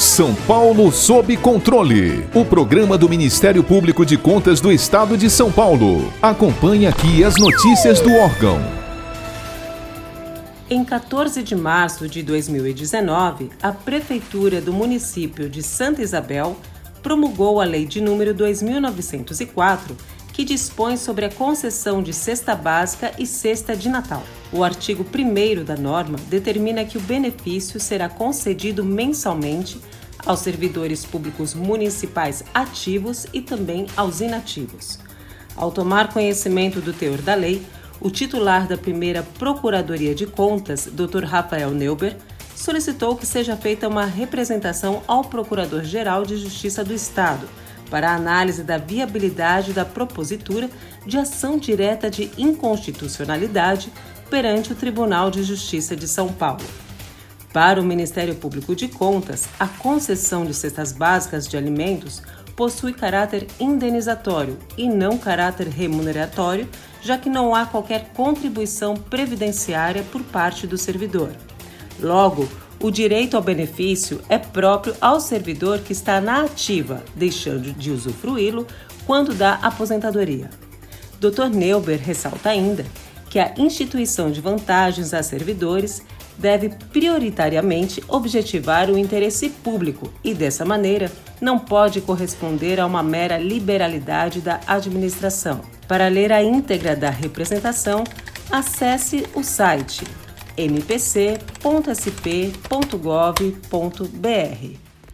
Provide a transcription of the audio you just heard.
São Paulo sob controle. O programa do Ministério Público de Contas do Estado de São Paulo. Acompanhe aqui as notícias do órgão. Em 14 de março de 2019, a Prefeitura do município de Santa Isabel promulgou a Lei de número 2904 que dispõe sobre a concessão de cesta básica e cesta de Natal. O artigo 1 da norma determina que o benefício será concedido mensalmente aos servidores públicos municipais ativos e também aos inativos. Ao tomar conhecimento do teor da lei, o titular da primeira Procuradoria de Contas, Dr. Rafael Neuber, solicitou que seja feita uma representação ao Procurador-Geral de Justiça do Estado para a análise da viabilidade da propositura de ação direta de inconstitucionalidade perante o Tribunal de Justiça de São Paulo. Para o Ministério Público de Contas, a concessão de cestas básicas de alimentos possui caráter indenizatório e não caráter remuneratório, já que não há qualquer contribuição previdenciária por parte do servidor. Logo, o direito ao benefício é próprio ao servidor que está na ativa, deixando de usufruí-lo quando da aposentadoria. Dr. Neuber ressalta ainda que a instituição de vantagens a servidores deve prioritariamente objetivar o interesse público e, dessa maneira, não pode corresponder a uma mera liberalidade da administração. Para ler a íntegra da representação, acesse o site mpc.sp.gov.br.